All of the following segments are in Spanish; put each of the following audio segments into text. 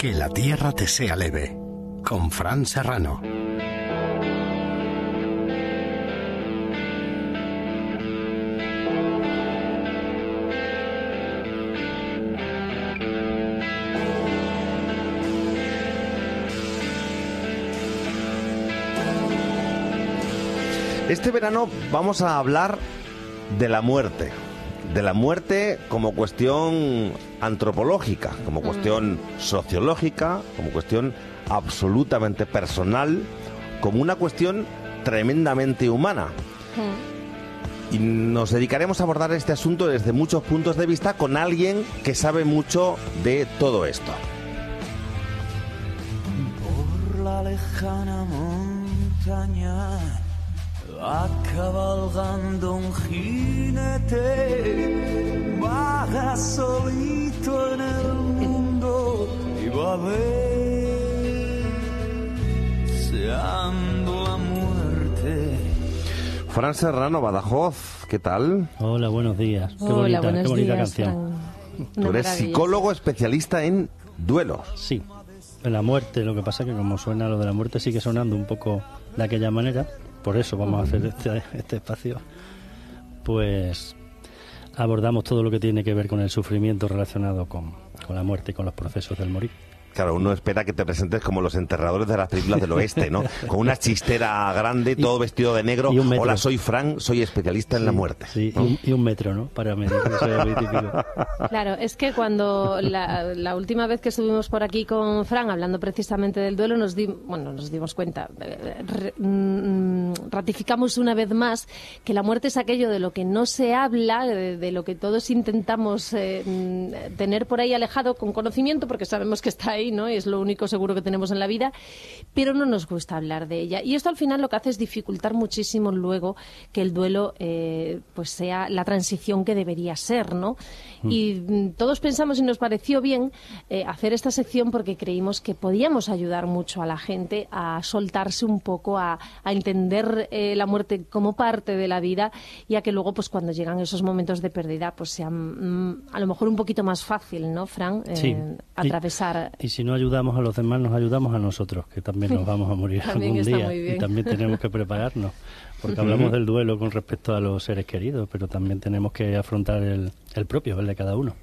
Que la tierra te sea leve. Con Fran Serrano. Este verano vamos a hablar de la muerte. De la muerte como cuestión antropológica, como cuestión sociológica, como cuestión absolutamente personal, como una cuestión tremendamente humana. Y nos dedicaremos a abordar este asunto desde muchos puntos de vista con alguien que sabe mucho de todo esto. Por la lejana montaña va cabalgando un jinete, vaga solito en el mundo y va deseando la muerte. Fran Serrano, Badajoz, ¿qué tal? Hola, buenos días. Qué Hola, bonita, buenos qué bonita días, canción. Tú eres psicólogo especialista en duelos. Sí, en la muerte, lo que pasa que como suena lo de la muerte sigue sonando un poco de aquella manera, por eso vamos a hacer este, este espacio, pues abordamos todo lo que tiene que ver con el sufrimiento relacionado con, con la muerte y con los procesos del morir. Claro, uno espera que te presentes como los enterradores de las películas del oeste, ¿no? Con una chistera grande, todo vestido de negro. y un metro. Hola, soy Frank, soy especialista en la muerte. Sí, ¿no? y, un, y un metro, ¿no? Para medir. es. Claro, es que cuando la, la última vez que estuvimos por aquí con Fran hablando precisamente del duelo, nos, di- bueno, nos dimos cuenta, eh, re- mm, ratificamos una vez más que la muerte es aquello de lo que no se habla, de, de lo que todos intentamos eh, mm, tener por ahí alejado con conocimiento, porque sabemos que está ahí, ¿no? Y es lo único seguro que tenemos en la vida, pero no nos gusta hablar de ella. Y esto al final lo que hace es dificultar muchísimo luego que el duelo eh, pues sea la transición que debería ser, ¿no? Y mm, todos pensamos y nos pareció bien eh, hacer esta sección porque creímos que podíamos ayudar mucho a la gente a soltarse un poco, a, a entender eh, la muerte como parte de la vida y a que luego, pues cuando llegan esos momentos de pérdida, pues sea mm, a lo mejor un poquito más fácil, ¿no, Fran? Eh, Sí. Y- atravesar. Y si no ayudamos a los demás, nos ayudamos a nosotros, que también nos vamos a morir algún día. Y también tenemos que prepararnos, porque hablamos del duelo con respecto a los seres queridos, pero también tenemos que afrontar el, el propio, el de cada uno.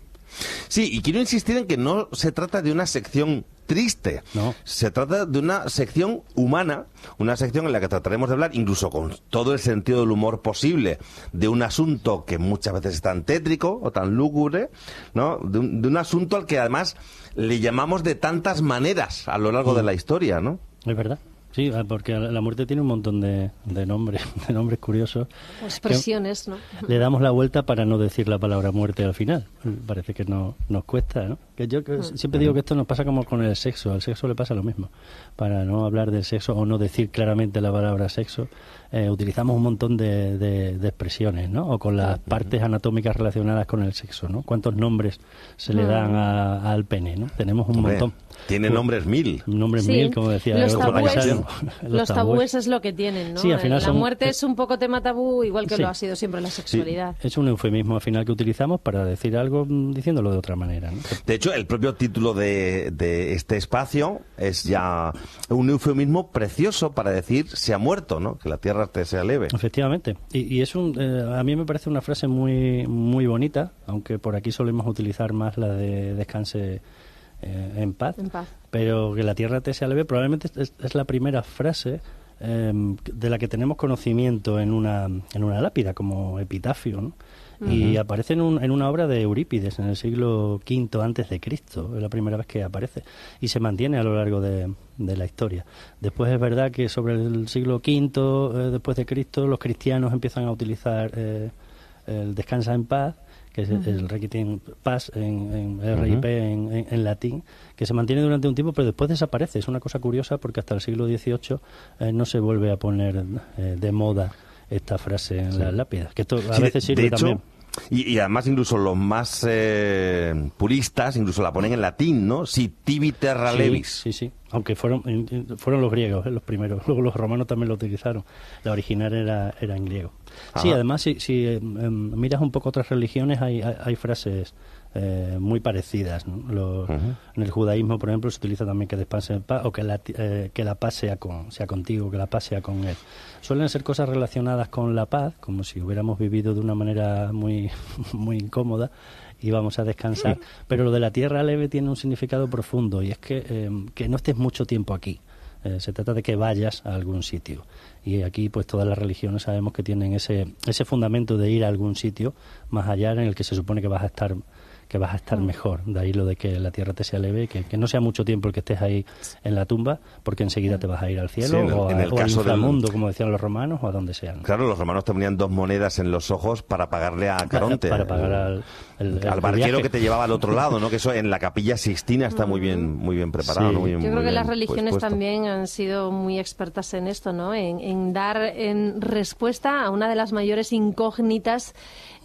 Sí, y quiero insistir en que no se trata de una sección triste. No. Se trata de una sección humana, una sección en la que trataremos de hablar, incluso con todo el sentido del humor posible, de un asunto que muchas veces es tan tétrico o tan lúgubre, ¿no? De un, de un asunto al que además le llamamos de tantas maneras a lo largo de la historia, ¿no? Es verdad. Sí, ah, porque la la muerte tiene un montón de, de nombres, de nombres curiosos. Expresiones, ¿no? Le damos la vuelta para no decir la palabra muerte al final. Parece que no, nos cuesta, ¿no? Que yo que siempre digo que esto nos pasa como con el sexo. Al sexo le pasa lo mismo. Para no hablar del sexo o no decir claramente la palabra sexo, eh, utilizamos un montón de, de- de expresiones, ¿no? O con las partes anatómicas relacionadas con el sexo, ¿no? ¿Cuántos nombres se le dan a- al pene, ¿no? Tenemos un montón. Tiene nombres mil. Nombres Sí, mil, como decía los el otro tabúes, paisano. los tabúes es lo que tienen, ¿no? Sí, al final la son- muerte es un poco tema tabú, igual que Sí. lo ha sido siempre la sexualidad. Es un eufemismo al final que utilizamos para decir algo mm, diciéndolo de otra manera. ¿no? De hecho, el propio título de, de este espacio es ya un eufemismo precioso para decir se ha muerto, ¿no? Que la tierra te sea leve. Efectivamente. Y, y es un, eh, a mí me parece una frase muy, muy bonita, aunque por aquí solemos utilizar más la de descanse eh, en paz. En paz. Pero que la tierra te sea leve probablemente es, es la primera frase eh, de la que tenemos conocimiento en una, en una lápida como epitafio, ¿no? Y aparece en, un- en una obra de Eurípides en el siglo V antes de Cristo, es la primera vez que aparece y se mantiene a lo largo de, de la historia. Después es verdad que sobre el siglo V eh, después de Cristo los cristianos empiezan a utilizar eh, el descansa en paz que es el Requiem Paz en, en RIP en, en- en latín, que se mantiene durante un tiempo, pero después desaparece. Es una cosa curiosa porque hasta el siglo XVIII eh, no se vuelve a poner eh, de moda esta frase en las lápidas. Que esto a Sí, veces sirve de hecho, también. Y, y además incluso los más eh, puristas incluso la ponen en latín, ¿no? Si tibi terra Sí, levis. Sí, sí. Aunque fueron, in- in- fueron los griegos eh, los primeros. Luego los romanos también lo utilizaron. La original era, era en griego. Sí, además, si, si eh, miras un poco otras religiones, hay, hay, hay frases eh, muy parecidas. ¿no? Lo- En el judaísmo, por ejemplo, se utiliza también que paz o que la, eh, que la paz sea, con, sea contigo, que la paz sea con él. Suelen ser cosas relacionadas con la paz, como si hubiéramos vivido de una manera muy, muy incómoda y vamos a descansar. Pero lo de la tierra leve tiene un significado profundo y es que, em, que no estés mucho tiempo aquí. Eh, se trata de que vayas a algún sitio. Y aquí, pues todas las religiones sabemos que tienen ese, ese fundamento de ir a algún sitio más allá en el que se supone que vas a estar que vas a estar mejor. De ahí lo de que la tierra te sea leve, que, que no sea mucho tiempo el que estés ahí en la tumba, porque enseguida te vas a ir al cielo Sí, en el- o, a- en el o al caso inframundo, como decían los romanos, o a donde sean. Claro, los romanos te ponían dos monedas en los ojos para pagarle a Caronte. Para pagar al, el- el al barquero viaje. que te llevaba al otro lado, ¿no? Que eso en la capilla Sixtina está muy bien, muy bien preparado, Sí. ¿no? Muy bien- Yo muy creo que bien, las pues, religiones puesto. también han sido muy expertas en esto, ¿no? En, en dar en respuesta a una de las mayores incógnitas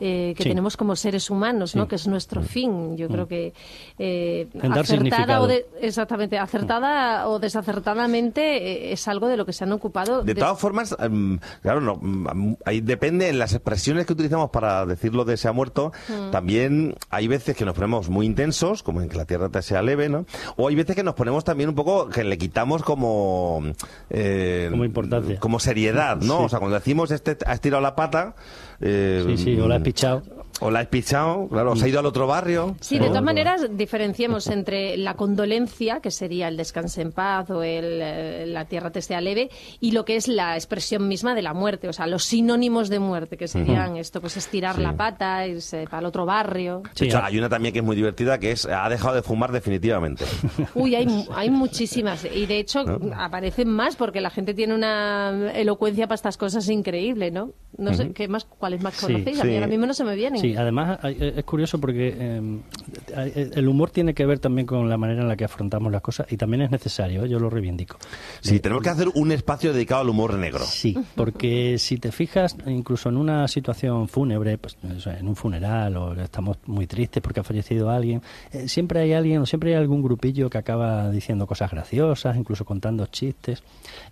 eh, que Sí. tenemos como seres humanos, ¿no? Sí. Que es nuestro fin. Yo creo que eh, En acertada o de- exactamente acertada o desacertadamente eh, es algo de lo que se han ocupado. De todas formas, em, claro, no, mm, ahí depende en las expresiones que utilizamos para decirlo de se ha muerto. Mm. También hay veces que nos ponemos muy intensos, como en que la tierra te sea leve, ¿no? O hay veces que nos ponemos también un poco que le quitamos como eh, Como importancia. como seriedad, ¿no? Sí. O sea, cuando decimos este ha estirado la pata, eh, Sí, sí, o la has pichado. o la has pichado, claro, se ha ido al otro barrio. Sí, de todas maneras diferenciemos entre la condolencia, que sería el descanse en paz o el eh, la tierra te sea leve, y lo que es la expresión misma de la muerte, o sea, los sinónimos de muerte, que serían esto, pues estirar la pata, irse para el otro barrio. De Sí, hecho, hay una también que es muy divertida, que es ha dejado de fumar definitivamente. Uy, hay, mu- hay muchísimas. Y de hecho aparecen más porque la gente tiene una elocuencia para estas cosas increíble, ¿no? No sé, ¿qué más, ¿cuáles más Sí, conocéis? A mí sí. ahora mismo no se me vienen. Sí, además eh, es curioso porque eh, hay- el humor tiene que ver también con la manera en la que afrontamos las cosas y también es necesario, ¿eh? yo lo reivindico. Sí, tenemos que hacer un espacio dedicado al humor negro. Sí, porque si te fijas, incluso en una situación fúnebre, pues, en un funeral o estamos muy tristes porque ha fallecido alguien, eh, siempre hay alguien o siempre hay algún grupillo que acaba diciendo cosas graciosas, incluso contando chistes.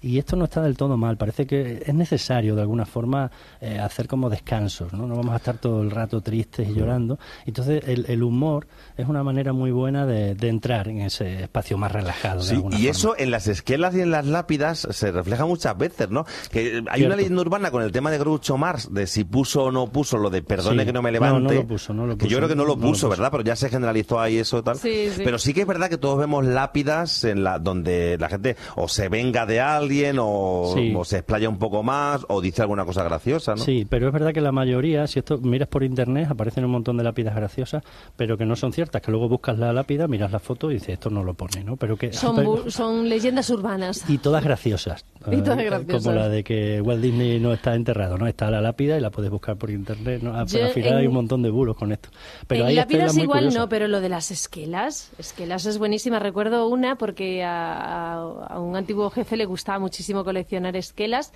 Y esto no está del todo mal, parece que es necesario de alguna forma eh, hacer como descansos, ¿no? No vamos a estar todo el rato tristes y llorando. Entonces el, el humor es una manera muy buena de, de entrar en ese espacio más relajado. Sí, y forma. eso en las esquelas y en las lápidas se refleja muchas veces, ¿no? Que hay una leyenda urbana con el tema de Groucho Marx, de si puso o no puso lo de perdone Sí. que no me No, levante. no lo puso, no lo Que yo puso. creo que no lo No lo puso, puso. ¿verdad? Pero ya se generalizó ahí eso y tal. Sí, sí. Pero sí que es verdad que todos vemos lápidas en la donde la gente o se venga de alguien o, Sí. o se explaya un poco más o dice alguna cosa graciosa, ¿no? Sí, pero es verdad que la mayoría, si esto miras por internet, aparecen un montón de lápidas graciosas, pero que no son ciertas, que luego buscas la lápida, miras la foto y dices, esto no lo pone, ¿no? Pero que... Son, pero- son leyendas urbanas. y todas graciosas. Y todas Eh, graciosas. Como la de que Walt Disney no está enterrado, ¿no? Está la lápida y la puedes buscar por internet, ¿no? Ah, Pero Yo al final en- hay un montón de bulos con esto. Pero en lápidas igual curiosas. no, pero lo de las esquelas, esquelas es buenísima. Recuerdo una porque a, a- a un antiguo jefe le gustaba muchísimo coleccionar esquelas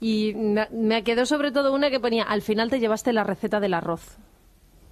y me, me quedó sobre todo una que ponía, al final te llevaste la receta del arroz.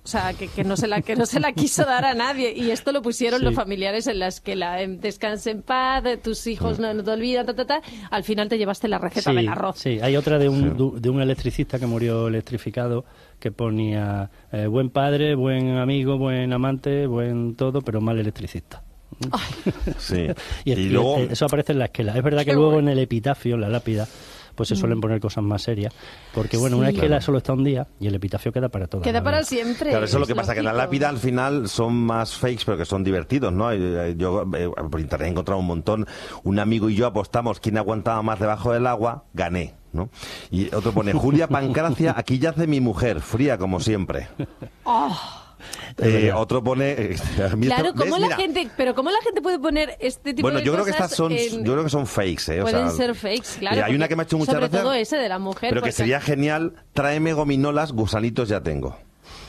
O sea, que, que no se la, que no se la quiso dar a nadie. Y esto lo pusieron Sí. los familiares en la esquela. En Descanse en paz, tus hijos no, no te olvidan, ta, ta, ta. Al final te llevaste la receta sí, del arroz. Sí, hay otra de un, du- de un electricista que murió electrificado que ponía eh, buen padre, buen amigo, buen amante, buen todo, pero mal electricista. Sí. Y, Y y luego- eso aparece en la esquela. Es verdad que luego bueno. en el epitafio, en la lápida, pues se Mm. suelen poner cosas más serias. Porque, bueno, una Sí. esquela solo está un día y el epitafio queda para toda Queda la para siempre. Claro, eso es lo que pasa, que en la lápida al final son más fakes, pero que son divertidos, ¿no? Eh, eh, Yo eh, por internet he encontrado un montón. Un amigo y yo apostamos quién aguantaba más debajo del agua, gané, ¿no? Y otro pone, Julia Pancracia, aquí yace mi mujer, fría como siempre. Eh, otro pone... eh, Claro, ¿cómo ¿ves? la Mira, gente, pero cómo la gente puede poner este tipo Bueno, de yo creo que cosas estas son, en- yo creo que son fakes, ¿eh? O Pueden sea, ser fakes, claro. mira, hay una que me ha hecho mucha sobre gracia. todo ese de la mujer. Pero que porque- sería genial, tráeme gominolas, gusanitos ya tengo.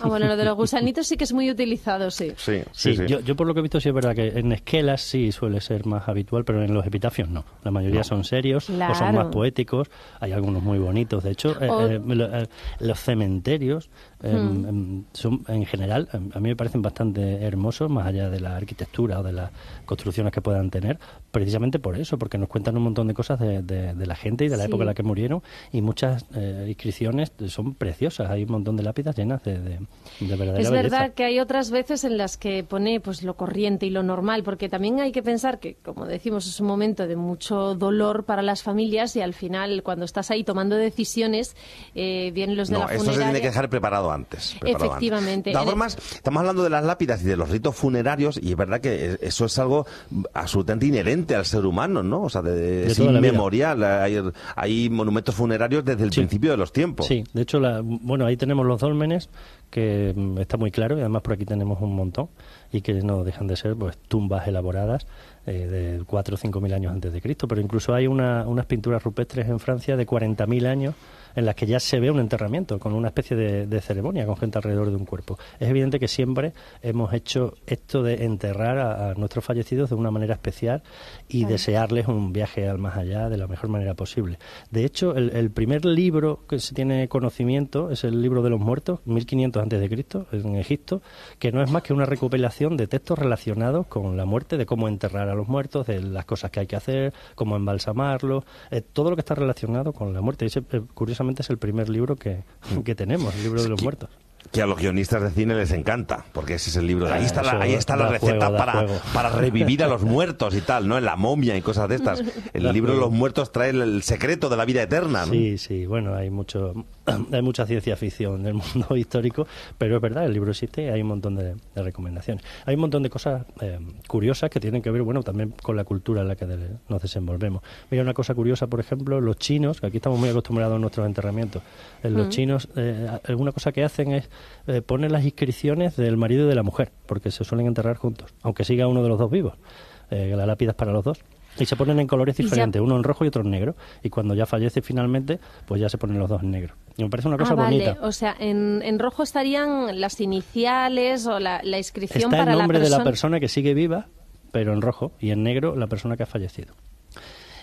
Ah, bueno, lo de los gusanitos sí que es muy utilizado, sí. Sí, Sí, Yo, yo por lo que he visto sí es verdad que en esquelas sí suele ser más habitual, pero en los epitafios no. La mayoría son serios o son más poéticos. Hay algunos muy bonitos. De hecho, eh, O- eh, lo- eh, los cementerios eh, Hmm. em, son en general em, a mí me parecen bastante hermosos, más allá de la arquitectura o de las construcciones que puedan tener, precisamente por eso, porque nos cuentan un montón de cosas de, de- de la gente y de la Sí. época en la que murieron y muchas eh, inscripciones son preciosas. Hay un montón de lápidas llenas de, de, Es belleza. verdad que hay otras veces en las que pone pues lo corriente y lo normal, porque también hay que pensar que, como decimos, es un momento de mucho dolor para las familias y al final, cuando estás ahí tomando decisiones, eh, vienen los de No, la esto se tiene que dejar preparado antes. preparado Efectivamente. antes. De todas estamos hablando de las lápidas y de los ritos funerarios y es verdad que eso es algo absolutamente inherente al ser humano, ¿no? O sea, de, De es inmemorial. Hay, hay monumentos funerarios desde el Sí. principio de los tiempos. Sí, de hecho, la- bueno, ahí tenemos los dólmenes, que mm, está muy claro, y además por aquí tenemos un montón, y que no dejan de ser pues tumbas elaboradas eh, de 4 o 5 mil años antes de Cristo. Pero incluso hay una- unas pinturas rupestres en Francia de 40 mil años en las que ya se ve un enterramiento, con una especie de, de ceremonia, con gente alrededor de un cuerpo. Es evidente que siempre hemos hecho esto de enterrar a, a nuestros fallecidos de una manera especial y Claro. desearles un viaje al más allá de la mejor manera posible. De hecho, el, el primer libro que se tiene conocimiento es el libro de los muertos, 1500 antes de Cristo, en Egipto, que no es más que una recopilación de textos relacionados con la muerte, de cómo enterrar a los muertos, de las cosas que hay que hacer, cómo embalsamarlos, eh, todo lo que está relacionado con la muerte. Ese, eh, curiosamente, es el primer libro que, que tenemos, el libro de los muertos. Que a los guionistas de cine les encanta, porque ese es el libro. de Ahí Ah, está la, ahí está la receta para, para revivir a los muertos y tal, ¿no? En la momia y cosas de estas. El libro de los muertos trae el, secreto de la vida eterna, ¿no? Sí, sí, bueno, hay mucho, hay mucha ciencia ficción del mundo histórico, pero es verdad, el libro existe y hay un montón de, de recomendaciones. Hay un montón de cosas eh, curiosas que tienen que ver, bueno, también con la cultura en la que nos desenvolvemos. Mira, una cosa curiosa, por ejemplo, los chinos, que aquí estamos muy acostumbrados a nuestros enterramientos, en los chinos, eh, alguna cosa que hacen es eh, poner las inscripciones del marido y de la mujer, porque se suelen enterrar juntos, aunque siga uno de los dos vivos. Eh, la lápida es para los dos. Y se ponen en colores diferentes, uno en rojo y otro en negro. Y cuando ya fallece finalmente, pues ya se ponen los dos en negro. Y me parece una cosa ah, vale. bonita. O sea, en, en rojo estarían las iniciales o la, la inscripción Está para el nombre la de la persona que sigue viva, pero en rojo, y en negro la persona que ha fallecido.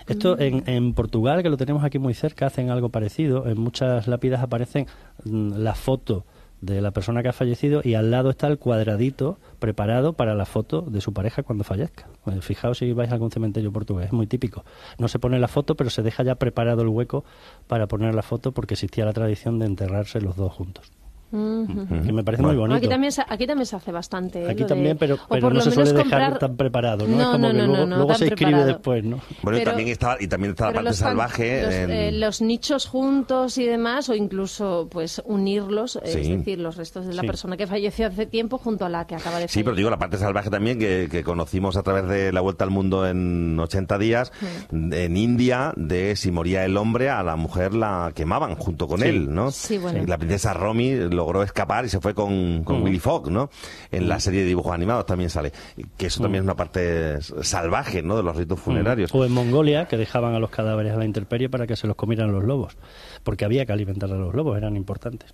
Esto Mm. en, en Portugal, que lo tenemos aquí muy cerca, hacen algo parecido. En muchas lápidas aparecen mm, la foto de la persona que ha fallecido y al lado está el cuadradito preparado para la foto de su pareja cuando fallezca. Eh, Fijaos si vais a algún cementerio portugués, es muy típico. No se pone la foto, pero se deja ya preparado el hueco para poner la foto porque existía la tradición de enterrarse los dos juntos. Ujú. Que me parece muy bonito. Aquí también, se, aquí también se hace bastante. ¿eh? Aquí lo de- también, pero, pero no lo se suele menos dejar comprar- tan preparado, ¿no? No, es como no, que no, luego, no, no, luego tan se escribe preparado. después, ¿no? Bueno, y Pero- también está, y también está la parte los salvaje. Los, en- eh, los nichos juntos y demás, o incluso pues unirlos, eh, Sí. es decir, los restos de la Sí. persona que falleció hace tiempo junto a la que acaba de Sí, pero fallecer. digo, la parte salvaje también que, que conocimos a través de la Vuelta al Mundo en 80 días, en India, de si moría el hombre, a la mujer la quemaban junto con Sí. él, ¿no? Sí, bueno. Y La princesa Romy logró escapar y se fue con, con. Willy Fogg, ¿no? En la serie de dibujos animados también sale. Que eso también es una parte salvaje, ¿no? De los ritos funerarios. O en Mongolia, que dejaban a los cadáveres a la intemperie para que se los comieran los lobos. Porque había que alimentar a los lobos, eran importantes.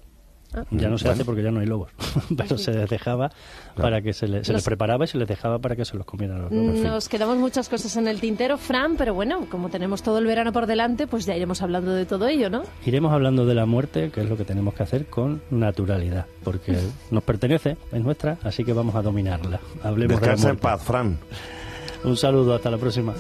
Ya no se Bueno. hace porque ya no hay lobos. Pero se les dejaba para que se, le- se les preparaba y se les dejaba para que se los comieran los lobos. En fin. Nos quedamos muchas cosas en el tintero, Fran, pero bueno, como tenemos todo el verano por delante, pues ya iremos hablando de todo ello, ¿no? Iremos hablando de la muerte, que es lo que tenemos que hacer con naturalidad, porque nos pertenece, es nuestra, así que vamos a dominarla. Hablemos Descansa de la en paz, Fran. Un saludo, hasta la próxima.